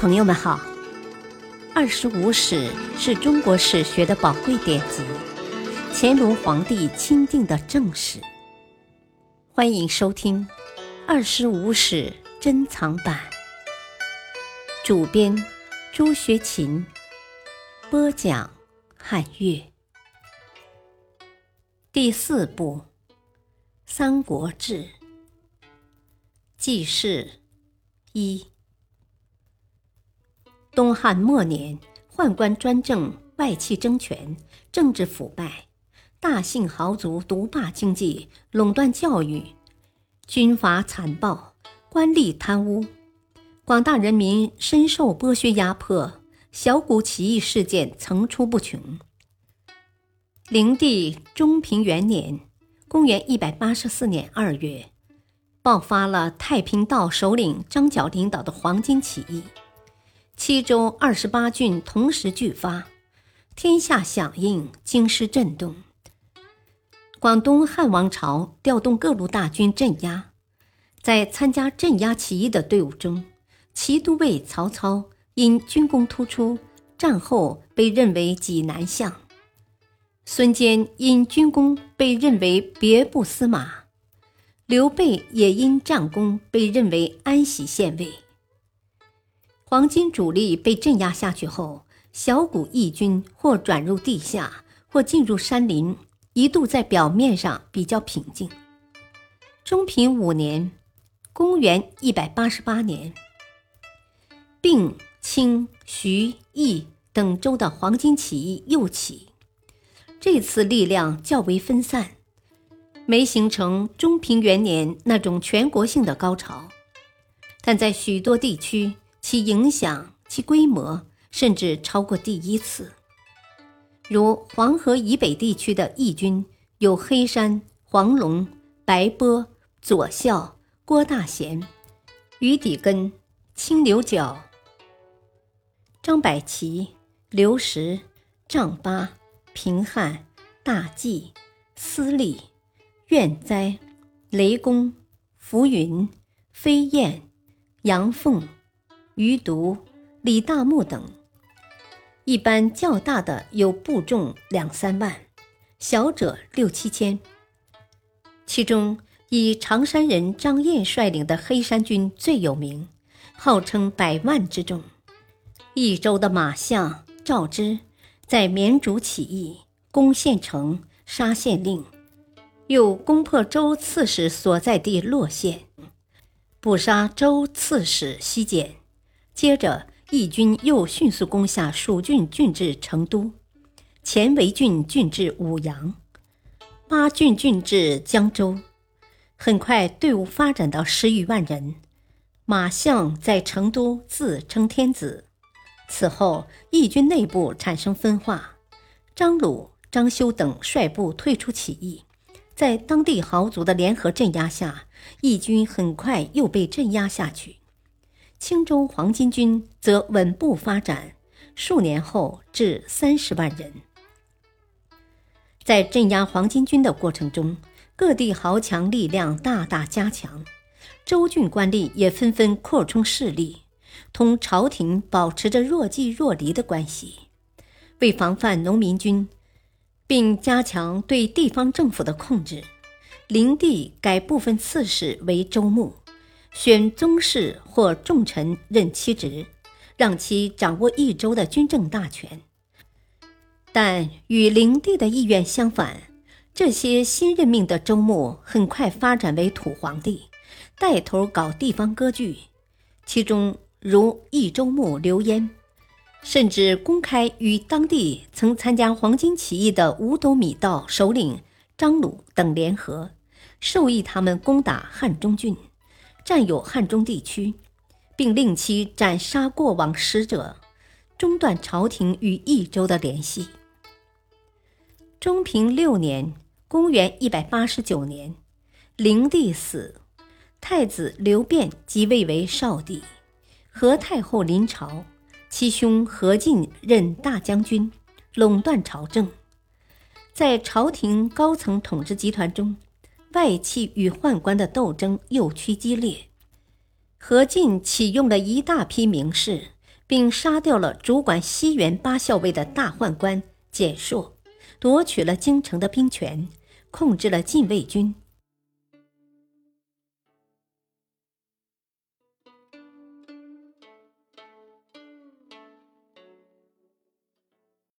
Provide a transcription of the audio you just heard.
朋友们好，《二十五史》是中国史学的宝贵典籍，乾隆皇帝钦定的正史。欢迎收听《二十五史珍藏版》，主编朱学勤，播讲汉乐。第四部《三国志》记事一。东汉末年，宦官专政，外戚争权，政治腐败，大姓豪族独霸经济，垄断教育，军阀残暴，官吏贪污，广大人民深受剥削压迫，小股起义事件层出不穷。灵帝中平元年（公元184年2月），爆发了太平道首领张角领导的黄巾起义。七州二十八郡同时俱发，天下响应，京师震动。广东汉王朝调动各路大军镇压，在参加镇压起义的队伍中，骑都尉曹操因军功突出，战后被认为济南相；孙坚因军功被认为别部司马；刘备也因战功被认为安喜县尉。黄金主力被镇压下去后，小股义军或转入地下，或进入山林，一度在表面上比较平静。中平五年（公元188年），并清、徐、益等州的黄巾起义又起，这次力量较为分散，没形成中平元年那种全国性的高潮，但在许多地区。其影响、其规模，甚至超过第一次。如黄河以北地区的义军有黑山、黄龙、白波、左校、郭大贤、于底根、青牛角、张百奇、刘石、丈八、平汉、大纪、司隶、愿哉、雷公、浮云、飞燕、杨凤。余独、李大木等，一般较大的有部众两三万，小者六七千。其中以常山人张燕率领的黑山军最有名，号称百万之众。益州的马相赵之在绵竹起义，攻县城，杀县令，又攻破周刺史所在地洛县，捕杀周刺史西简。接着，义军又迅速攻下蜀郡郡治成都，前为郡郡治武阳，八郡郡治江州。很快，队伍发展到十余万人。马相在成都自称天子。此后，义军内部产生分化，张鲁、张修等率部退出起义。在当地豪族的联合镇压下，义军很快又被镇压下去。青州黄巾军则稳步发展，数年后至三十万人。在镇压黄巾军的过程中，各地豪强力量大大加强，州郡官吏也纷纷扩充势力，同朝廷保持着若即若离的关系。为防范农民军，并加强对地方政府的控制，灵帝改部分刺史为州牧。选宗室或重臣任其职，让其掌握一州的军政大权。但与灵帝的意愿相反，这些新任命的州牧很快发展为土皇帝，带头搞地方割据。其中如益州牧刘焉，甚至公开与当地曾参加黄巾起义的五斗米道首领张鲁等联合，授意他们攻打汉中郡。占有汉中地区，并令其斩杀过往使者，中断朝廷与益州的联系。中平六年（公元189年），灵帝死，太子刘辩即位为少帝。何太后临朝，其兄何进任大将军，垄断朝政。在朝廷高层统治集团中。外戚与宦官的斗争又趋激烈，何进启用了一大批名士，并杀掉了主管西园八校尉的大宦官简硕，夺取了京城的兵权，控制了禁卫军，